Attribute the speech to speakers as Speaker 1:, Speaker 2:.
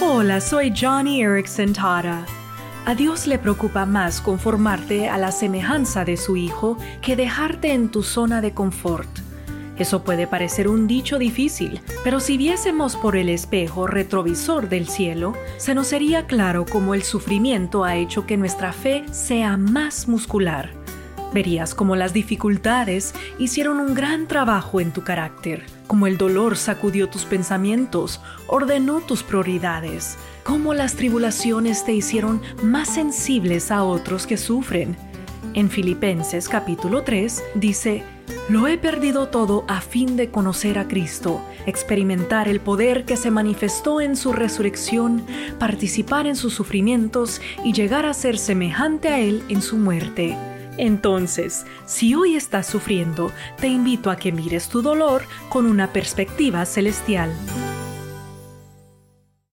Speaker 1: Hola, soy Johnny Erickson Tara. A Dios le preocupa más conformarte a la semejanza de su Hijo que dejarte en tu zona de confort. Eso puede parecer un dicho difícil, pero si viésemos por el espejo retrovisor del cielo, se nos sería claro cómo el sufrimiento ha hecho que nuestra fe sea más muscular. Verías cómo las dificultades hicieron un gran trabajo en tu carácter, cómo el dolor sacudió tus pensamientos, ordenó tus prioridades, cómo las tribulaciones te hicieron más sensibles a otros que sufren. En Filipenses capítulo 3 dice, lo he perdido todo a fin de conocer a Cristo, experimentar el poder que se manifestó en su resurrección, participar en sus sufrimientos y llegar a ser semejante a Él en su muerte. Entonces, si hoy estás sufriendo, te invito a que mires tu dolor con una perspectiva celestial.